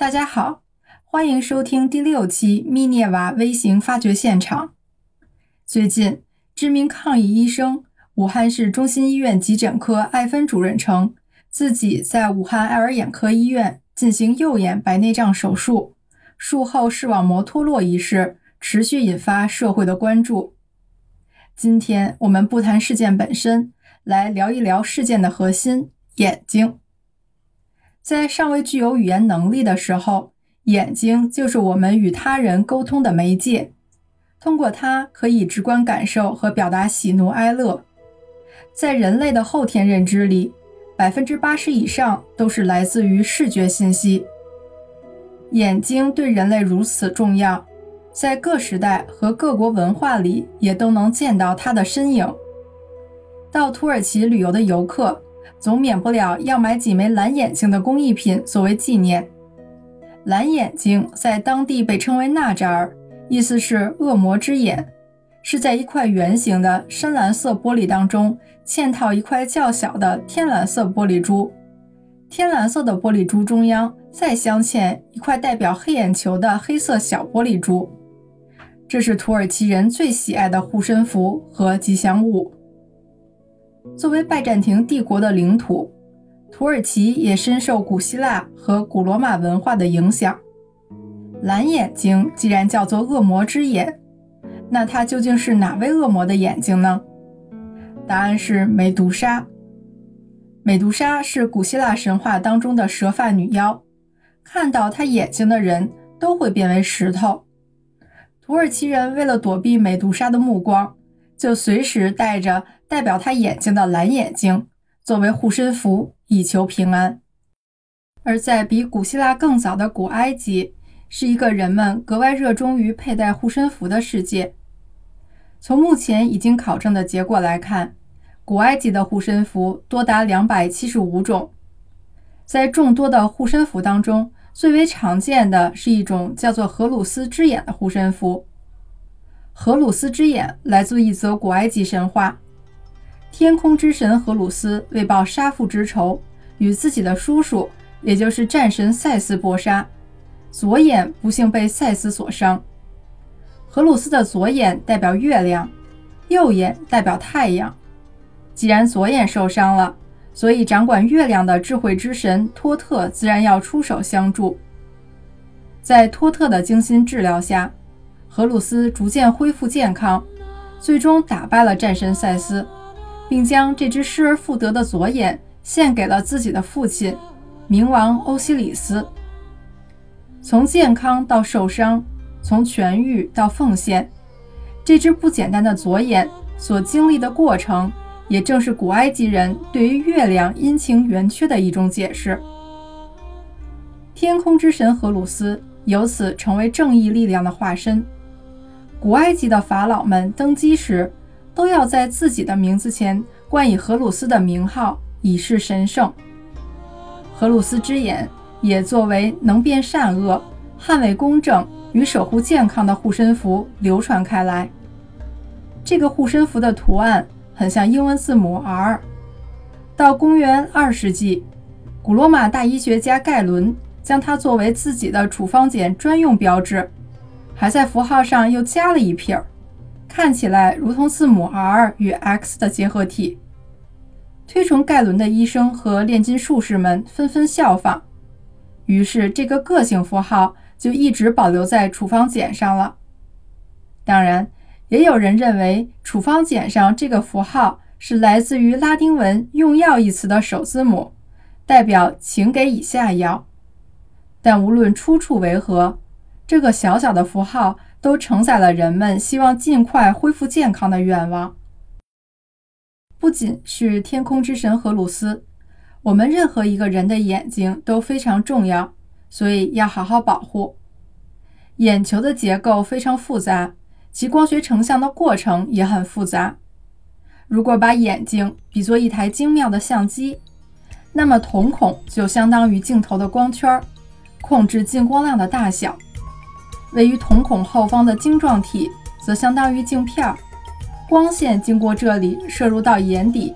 大家好，欢迎收听第六期密涅瓦微型发掘现场。最近，知名抗疫医生、武汉市中心医院急诊科艾芬主任称，自己在武汉爱尔眼科医院进行右眼白内障手术，术后视网膜脱落一事持续引发社会的关注。今天我们不谈事件本身，来聊一聊事件的核心——眼睛。在尚未具有语言能力的时候，眼睛就是我们与他人沟通的媒介。通过它，可以直观感受和表达喜怒哀乐。在人类的后天认知里，百分之八十以上都是来自于视觉信息。眼睛对人类如此重要，在各时代和各国文化里也都能见到它的身影。到土耳其旅游的游客。总免不了要买几枚蓝眼睛的工艺品作为纪念。蓝眼睛在当地被称为纳扎尔，意思是恶魔之眼，是在一块圆形的深蓝色玻璃当中嵌套一块较小的天蓝色玻璃珠，天蓝色的玻璃珠中央再镶嵌一块代表黑眼球的黑色小玻璃珠。这是土耳其人最喜爱的护身符和吉祥物。作为拜占庭帝国的领土，土耳其也深受古希腊和古罗马文化的影响。蓝眼睛既然叫做恶魔之眼，那它究竟是哪位恶魔的眼睛呢？答案是美杜莎。美杜莎是古希腊神话当中的蛇发女妖，看到她眼睛的人都会变为石头。土耳其人为了躲避美杜莎的目光，就随时带着。代表他眼睛的蓝眼睛作为护身符，以求平安。而在比古希腊更早的古埃及，是一个人们格外热衷于佩戴护身符的世界。从目前已经考证的结果来看，古埃及的护身符多达两百七十五种。在众多的护身符当中，最为常见的是一种叫做荷鲁斯之眼的护身符。荷鲁斯之眼来自一则古埃及神话。天空之神荷鲁斯为报杀父之仇，与自己的叔叔，也就是战神赛斯搏杀，左眼不幸被赛斯所伤。荷鲁斯的左眼代表月亮，右眼代表太阳。既然左眼受伤了，所以掌管月亮的智慧之神托特自然要出手相助。在托特的精心治疗下，荷鲁斯逐渐恢复健康，最终打败了战神赛斯。并将这只失而复得的左眼献给了自己的父亲，冥王欧西里斯。从健康到受伤，从痊愈到奉献，这只不简单的左眼所经历的过程，也正是古埃及人对于月亮阴晴圆缺的一种解释。天空之神荷鲁斯由此成为正义力量的化身。古埃及的法老们登基时。都要在自己的名字前冠以荷鲁斯的名号，以示神圣。荷鲁斯之眼也作为能辨善恶、捍卫公正与守护健康的护身符流传开来。这个护身符的图案很像英文字母 R。到公元二世纪，古罗马大医学家盖伦将它作为自己的处方笺专用标志，还在符号上又加了一撇儿。看起来如同字母 R 与 X 的结合体。推崇盖伦的医生和炼金术士们纷纷效仿，于是这个个性符号就一直保留在处方笺上了。当然，也有人认为处方笺上这个符号是来自于拉丁文“用药”一词的首字母，代表请给以下药。但无论出处为何，这个小小的符号。都承载了人们希望尽快恢复健康的愿望。不仅是天空之神荷鲁斯，我们任何一个人的眼睛都非常重要，所以要好好保护。眼球的结构非常复杂，其光学成像的过程也很复杂。如果把眼睛比作一台精妙的相机，那么瞳孔就相当于镜头的光圈，控制进光量的大小。位于瞳孔后方的晶状体则相当于镜片儿，光线经过这里射入到眼底；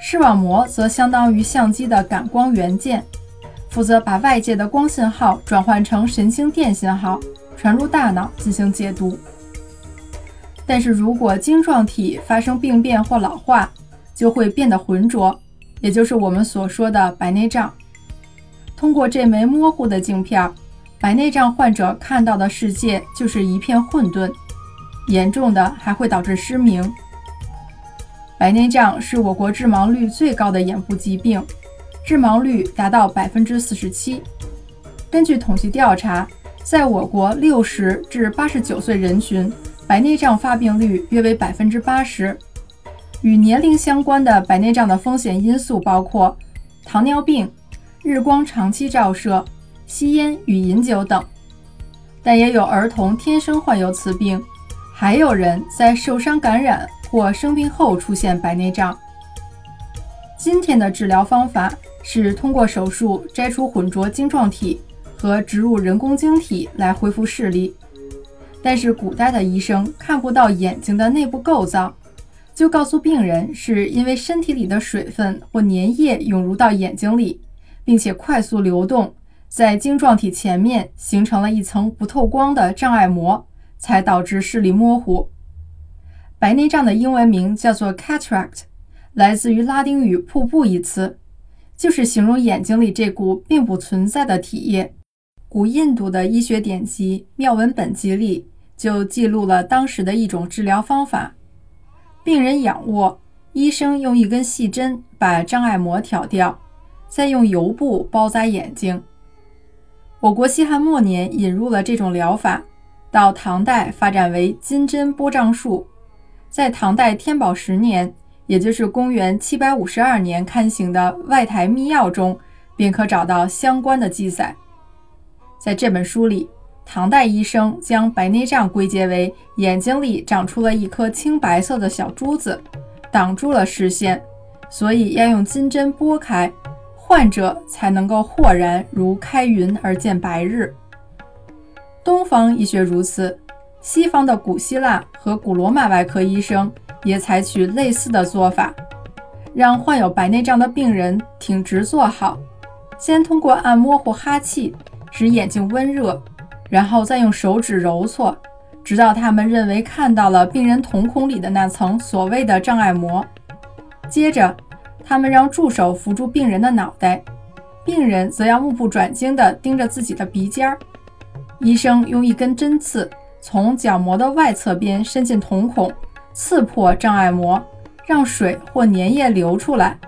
视网膜则相当于相机的感光元件，负责把外界的光信号转换成神经电信号，传入大脑进行解读。但是如果晶状体发生病变或老化，就会变得浑浊，也就是我们所说的白内障。通过这枚模糊的镜片儿，白内障患者看到的世界就是一片混沌，严重的还会导致失明。白内障是我国致盲率最高的眼部疾病，致盲率达到百分之四十七。根据统计调查，在我国六十至八十九岁人群，白内障发病率约为百分之八十。与年龄相关的白内障的风险因素包括糖尿病、日光长期照射、吸烟与饮酒等，但也有儿童天生患有此病，还有人在受伤感染或生病后出现白内障。今天的治疗方法是通过手术摘除混浊晶状体和植入人工晶体来恢复视力，但是古代的医生看不到眼睛的内部构造。就告诉病人，是因为身体里的水分或粘液涌入到眼睛里，并且快速流动，在晶状体前面形成了一层不透光的障碍膜，才导致视力模糊。白内障的英文名叫做 cataract，来自于拉丁语“瀑布”一词，就是形容眼睛里这股并不存在的体液。古印度的医学典籍《妙文本集》里就记录了当时的一种治疗方法。病人仰卧，医生用一根细针把障碍膜挑掉，再用油布包扎眼睛。我国西汉末年引入了这种疗法，到唐代发展为金针拨障术。在唐代天宝十年，也就是公元七百五十二年刊行的《外台秘要》中，便可找到相关的记载。在这本书里。唐代医生将白内障归结为眼睛里长出了一颗青白色的小珠子，挡住了视线，所以要用金针拨开，患者才能够豁然如开云而见白日。东方医学如此，西方的古希腊和古罗马外科医生也采取类似的做法，让患有白内障的病人挺直坐好，先通过按摩或哈气使眼睛温热。然后再用手指揉搓，直到他们认为看到了病人瞳孔里的那层所谓的障碍膜。接着，他们让助手扶住病人的脑袋，病人则要目不转睛地盯着自己的鼻尖儿。医生用一根针刺从角膜的外侧边伸进瞳孔，刺破障碍膜，让水或粘液流出来，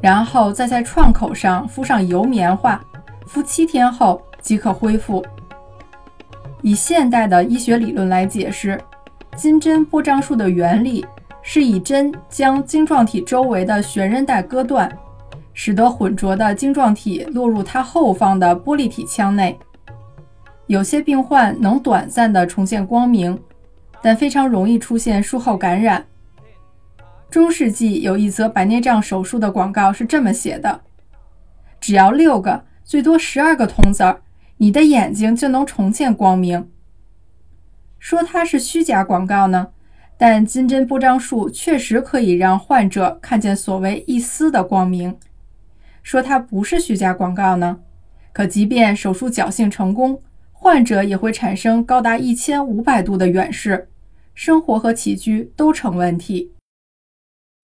然后再在创口上敷上油棉花，敷七天后即可恢复。以现代的医学理论来解释，金针拨障术的原理是以针将晶状体周围的悬韧带割断，使得混浊的晶状体落入它后方的玻璃体腔内。有些病患能短暂的重现光明，但非常容易出现术后感染。中世纪有一则白内障手术的广告是这么写的：“只要六个，最多十二个铜子儿。”你的眼睛就能重见光明。说它是虚假广告呢，但金针拨障术确实可以让患者看见所谓一丝的光明。说它不是虚假广告呢，可即便手术侥幸成功，患者也会产生高达一千五百度的远视，生活和起居都成问题。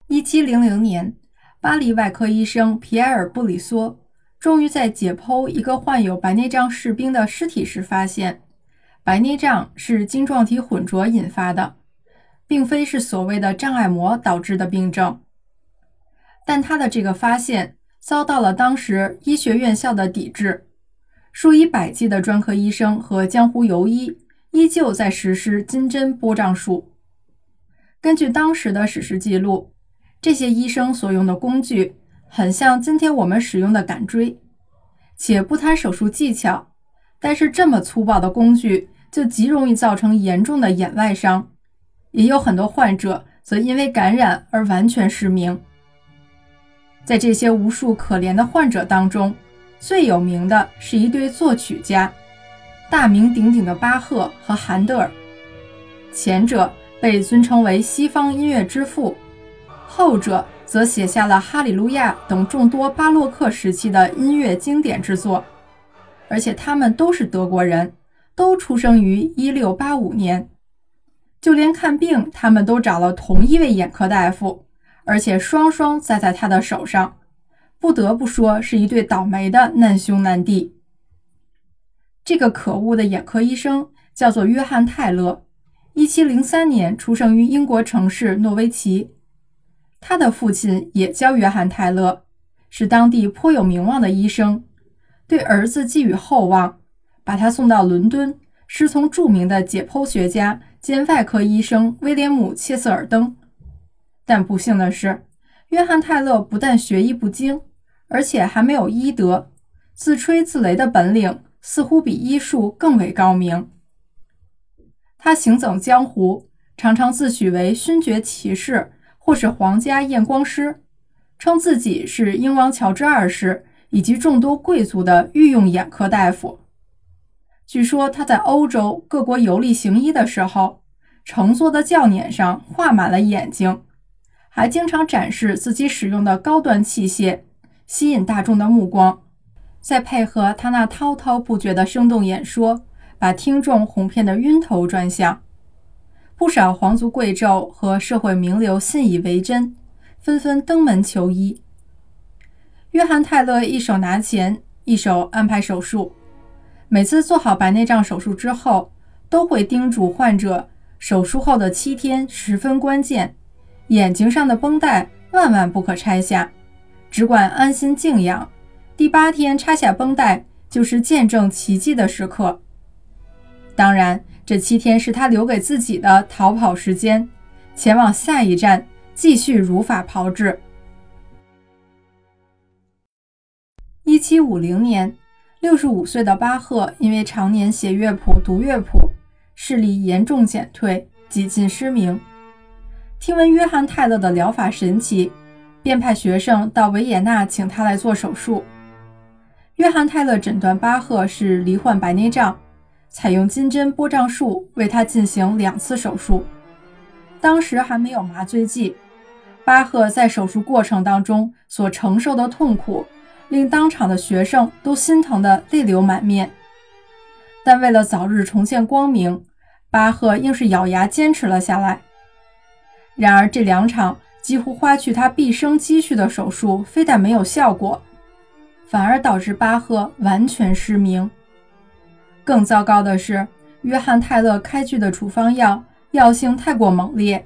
一七零零年，巴黎外科医生皮埃尔·布里梭。终于在解剖一个患有白内障士兵的尸体时，发现白内障是晶状体混浊引发的，并非是所谓的障碍膜导致的病症。但他的这个发现遭到了当时医学院校的抵制，数以百计的专科医生和江湖游医依旧在实施金针拨障术。根据当时的史实记录，这些医生所用的工具。很像今天我们使用的杆锥，且不谈手术技巧，但是这么粗暴的工具就极容易造成严重的眼外伤，也有很多患者则因为感染而完全失明。在这些无数可怜的患者当中，最有名的是一对作曲家，大名鼎鼎的巴赫和韩德尔，前者被尊称为西方音乐之父，后者。则写下了《哈利路亚》等众多巴洛克时期的音乐经典之作，而且他们都是德国人，都出生于1685年。就连看病，他们都找了同一位眼科大夫，而且双双栽在他的手上。不得不说，是一对倒霉的难兄难弟。这个可恶的眼科医生叫做约翰·泰勒，1703年出生于英国城市诺维奇。他的父亲也叫约翰·泰勒，是当地颇有名望的医生，对儿子寄予厚望，把他送到伦敦，师从著名的解剖学家兼外科医生威廉姆·切斯尔登。但不幸的是，约翰·泰勒不但学艺不精，而且还没有医德，自吹自擂的本领似乎比医术更为高明。他行走江湖，常常自诩为勋爵骑士。或是皇家验光师，称自己是英王乔治二世以及众多贵族的御用眼科大夫。据说他在欧洲各国游历行医的时候，乘坐的轿辇上画满了眼睛，还经常展示自己使用的高端器械，吸引大众的目光。再配合他那滔滔不绝的生动演说，把听众哄骗得晕头转向。不少皇族贵胄和社会名流信以为真，纷纷登门求医。约翰·泰勒一手拿钱，一手安排手术。每次做好白内障手术之后，都会叮嘱患者，手术后的七天十分关键，眼睛上的绷带万万不可拆下，只管安心静养。第八天拆下绷带，就是见证奇迹的时刻。当然。这七天是他留给自己的逃跑时间，前往下一站继续如法炮制。一七五零年，六十五岁的巴赫因为常年写乐谱、读乐谱，视力严重减退，几近失明。听闻约翰·泰勒的疗法神奇，便派学生到维也纳请他来做手术。约翰·泰勒诊断巴赫是罹患白内障。采用金针波障术为他进行两次手术，当时还没有麻醉剂。巴赫在手术过程当中所承受的痛苦，令当场的学生都心疼得泪流满面。但为了早日重见光明，巴赫硬是咬牙坚持了下来。然而，这两场几乎花去他毕生积蓄的手术，非但没有效果，反而导致巴赫完全失明。更糟糕的是，约翰·泰勒开具的处方药药性太过猛烈，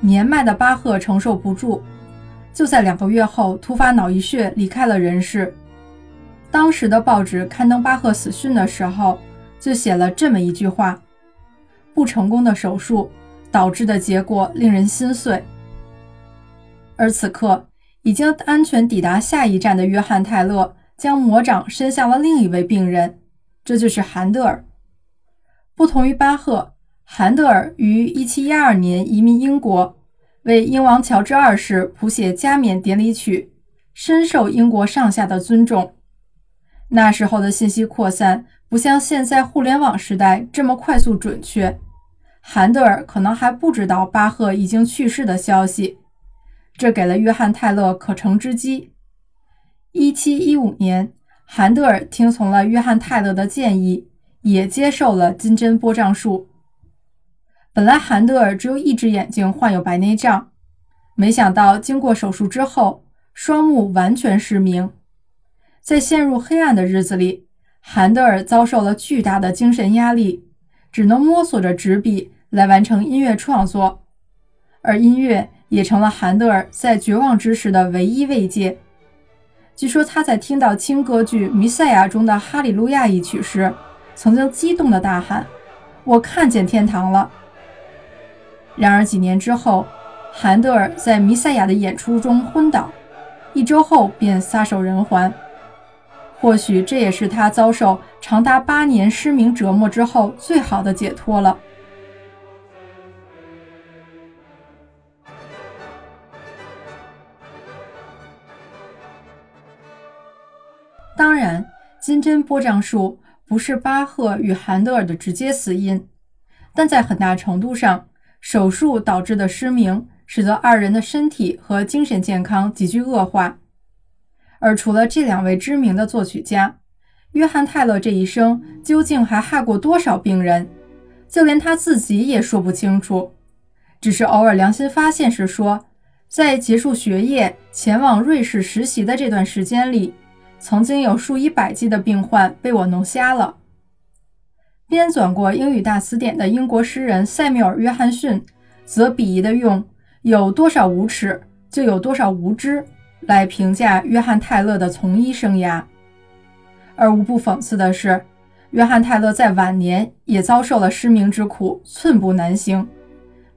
年迈的巴赫承受不住，就在两个月后突发脑溢血离开了人世。当时的报纸刊登巴赫死讯的时候，就写了这么一句话：“不成功的手术导致的结果令人心碎。”而此刻，已经安全抵达下一站的约翰·泰勒将魔掌伸向了另一位病人。这就是韩德尔。不同于巴赫，韩德尔于1712年移民英国，为英王乔治二世谱写加冕典礼曲，深受英国上下的尊重。那时候的信息扩散不像现在互联网时代这么快速准确，韩德尔可能还不知道巴赫已经去世的消息，这给了约翰·泰勒可乘之机。1715年。韩德尔听从了约翰·泰勒的建议，也接受了金针波障术。本来韩德尔只有一只眼睛患有白内障，没想到经过手术之后，双目完全失明。在陷入黑暗的日子里，韩德尔遭受了巨大的精神压力，只能摸索着纸笔来完成音乐创作，而音乐也成了韩德尔在绝望之时的唯一慰藉。据说他在听到轻歌剧《弥赛亚》中的《哈利路亚》一曲时，曾经激动地大喊：“我看见天堂了。”然而几年之后，韩德尔在《弥赛亚》的演出中昏倒，一周后便撒手人寰。或许这也是他遭受长达八年失明折磨之后最好的解脱了。当然，金针波障术不是巴赫与韩德尔的直接死因，但在很大程度上，手术导致的失明使得二人的身体和精神健康急剧恶化。而除了这两位知名的作曲家，约翰·泰勒这一生究竟还害过多少病人，就连他自己也说不清楚。只是偶尔良心发现时说，在结束学业前往瑞士实习的这段时间里，曾经有数以百计的病患被我弄瞎了。编纂过英语大词典的英国诗人塞缪尔·约翰逊，则鄙夷地用“有多少无耻，就有多少无知”来评价约翰·泰勒的从医生涯。而无不讽刺的是，约翰·泰勒在晚年也遭受了失明之苦，寸步难行。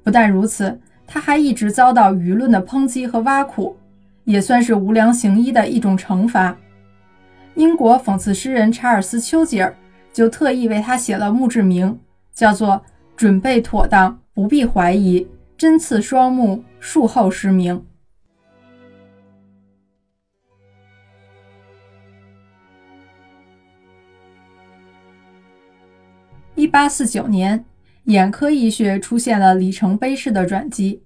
不但如此，他还一直遭到舆论的抨击和挖苦，也算是无良行医的一种惩罚。英国讽刺诗人查尔斯·丘吉尔就特意为他写了墓志铭，叫做“准备妥当，不必怀疑，针刺双目，术后失明”。一八四九年，眼科医学出现了里程碑式的转机。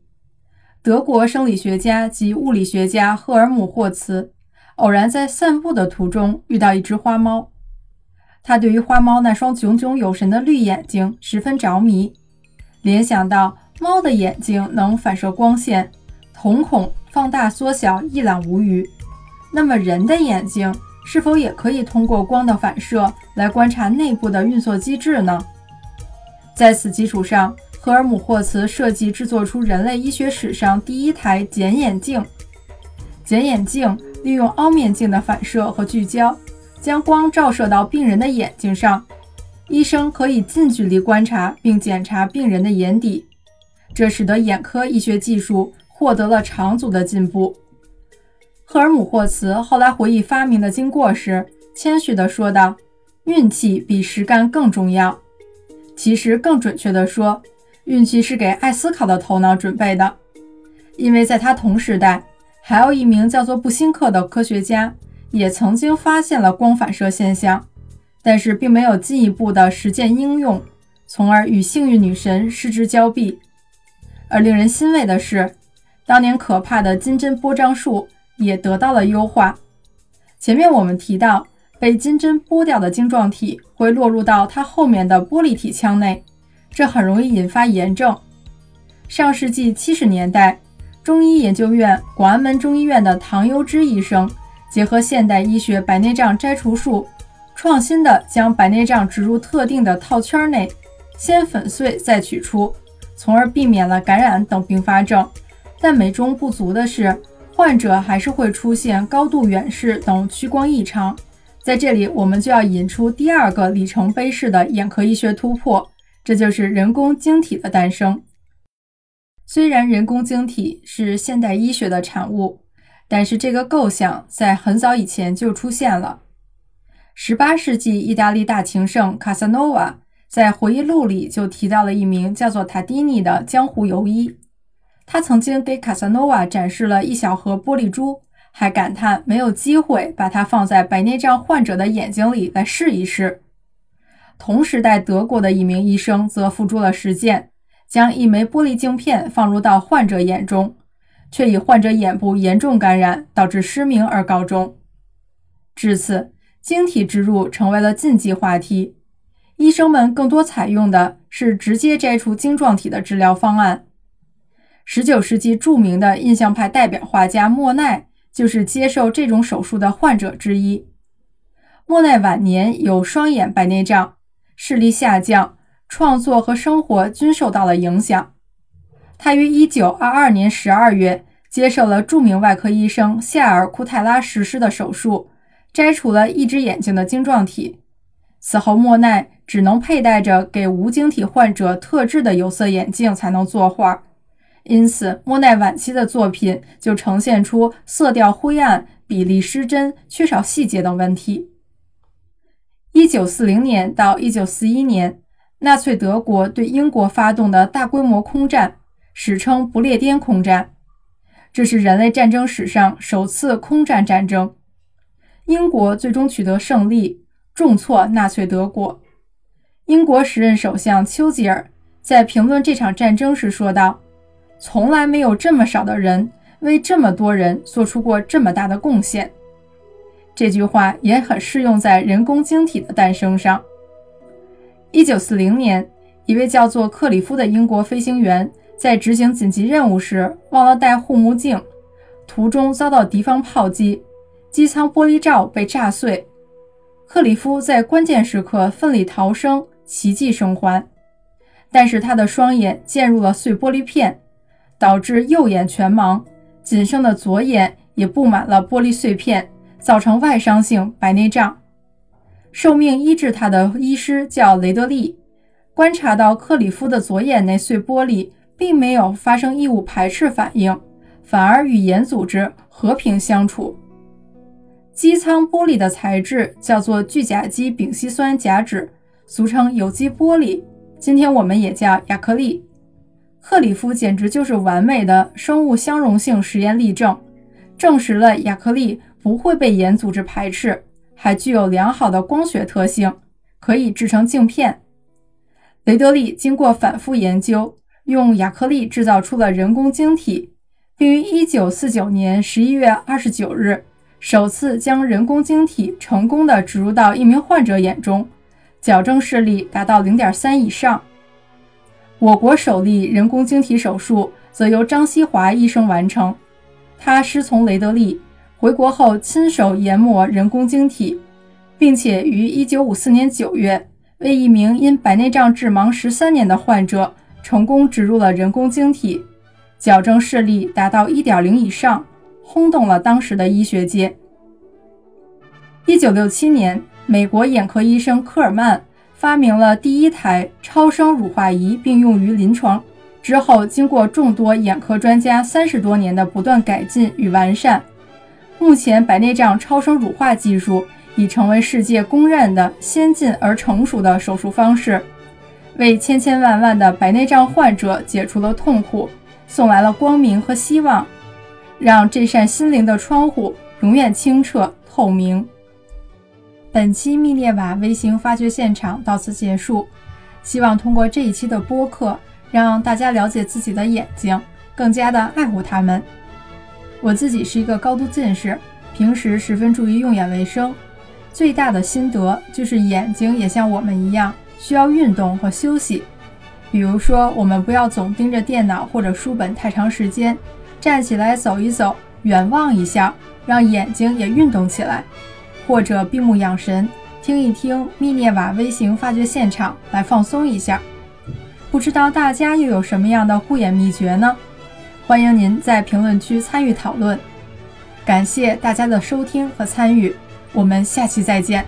德国生理学家及物理学家赫尔姆·霍茨偶然在散步的途中遇到一只花猫，他对于花猫那双炯炯有神的绿眼睛十分着迷，联想到猫的眼睛能反射光线，瞳孔放大缩小一览无余，那么人的眼睛？是否也可以通过光的反射来观察内部的运作机制呢？在此基础上，赫尔姆霍茨设计制作出人类医学史上第一台简眼镜。简眼镜利用凹面镜的反射和聚焦，将光照射到病人的眼睛上，医生可以近距离观察并检查病人的眼底，这使得眼科医学技术获得了长足的进步。赫尔姆霍茨后来回忆发明的经过时，谦虚地说道：“运气比实干更重要。其实，更准确地说，运气是给爱思考的头脑准备的。因为在他同时代，还有一名叫做布辛克的科学家，也曾经发现了光反射现象，但是并没有进一步的实践应用，从而与幸运女神失之交臂。而令人欣慰的是，当年可怕的金针波障术。”也得到了优化。前面我们提到，被金针剥掉的晶状体会落入到它后面的玻璃体腔内，这很容易引发炎症。上世纪七十年代，中医研究院广安门中医院的唐优之医生结合现代医学白内障摘除术，创新的将白内障植入特定的套圈内，先粉碎再取出，从而避免了感染等并发症。但美中不足的是。患者还是会出现高度远视等屈光异常，在这里我们就要引出第二个里程碑式的眼科医学突破，这就是人工晶体的诞生。虽然人工晶体是现代医学的产物，但是这个构想在很早以前就出现了。18世纪意大利大情圣卡萨诺瓦在回忆录里就提到了一名叫做塔蒂尼的江湖游医。他曾经给卡萨诺瓦展示了一小盒玻璃珠，还感叹没有机会把它放在白内障患者的眼睛里来试一试。同时代德国的一名医生则付诸了实践，将一枚玻璃镜片放入到患者眼中，却以患者眼部严重感染导致失明而告终。至此，晶体植入成为了禁忌话题，医生们更多采用的是直接摘除晶状体的治疗方案。十九世纪著名的印象派代表画家莫奈就是接受这种手术的患者之一。莫奈晚年有双眼白内障，视力下降，创作和生活均受到了影响。他于一九二二年十二月接受了著名外科医生夏尔·库泰拉实施的手术，摘除了一只眼睛的晶状体。此后，莫奈只能佩戴着给无晶体患者特制的有色眼镜才能作画。因此，莫奈晚期的作品就呈现出色调灰暗、比例失真、缺少细节等问题。一九四零年到一九四一年，纳粹德国对英国发动的大规模空战，史称不列颠空战，这是人类战争史上首次空战战争。英国最终取得胜利，重挫纳粹德国。英国时任首相丘吉尔在评论这场战争时说道。从来没有这么少的人为这么多人做出过这么大的贡献。这句话也很适用在人工晶体的诞生上。一九四零年，一位叫做克里夫的英国飞行员在执行紧急任务时忘了戴护目镜，途中遭到敌方炮击，机舱玻璃罩被炸碎。克里夫在关键时刻奋力逃生，奇迹生还，但是他的双眼溅入了碎玻璃片，导致右眼全盲，仅剩的左眼也布满了玻璃碎片，造成外伤性白内障。受命医治他的医师叫雷德利，观察到克里夫的左眼内碎玻璃并没有发生异物排斥反应，反而与眼组织和平相处。机舱玻璃的材质叫做聚甲基丙烯酸甲酯，俗称有机玻璃，今天我们也叫亚克力。克里夫简直就是完美的生物相容性实验例证，证实了亚克力不会被眼组织排斥。还具有良好的光学特性，可以制成镜片。雷德利经过反复研究，用亚克力制造出了人工晶体，并于1949年11月29日首次将人工晶体成功的植入到一名患者眼中，矫正视力达到0.3以上。我国首例人工晶体手术则由张锡华医生完成，他师从雷德利。回国后，亲手研磨人工晶体，并且于1954年9月为一名因白内障致盲十三年的患者成功植入了人工晶体，矫正视力达到1.0以上，轰动了当时的医学界。1967年，美国眼科医生科尔曼发明了第一台超声乳化仪，并用于临床。之后，经过众多眼科专家三十多年的不断改进与完善。目前，白内障超声乳化技术已成为世界公认的先进而成熟的手术方式，为千千万万的白内障患者解除了痛苦，送来了光明和希望，让这扇心灵的窗户永远清澈透明。本期密涅瓦微型发掘现场到此结束，希望通过这一期的播客，让大家了解自己的眼睛，更加的爱护它们。我自己是一个高度近视，平时十分注意用眼卫生。最大的心得就是眼睛也像我们一样需要运动和休息。比如说，我们不要总盯着电脑或者书本太长时间，站起来走一走，远望一下，让眼睛也运动起来。或者闭目养神，听一听密涅瓦微型发掘现场来放松一下。不知道大家又有什么样的护眼秘诀呢？欢迎您在评论区参与讨论，感谢大家的收听和参与，我们下期再见。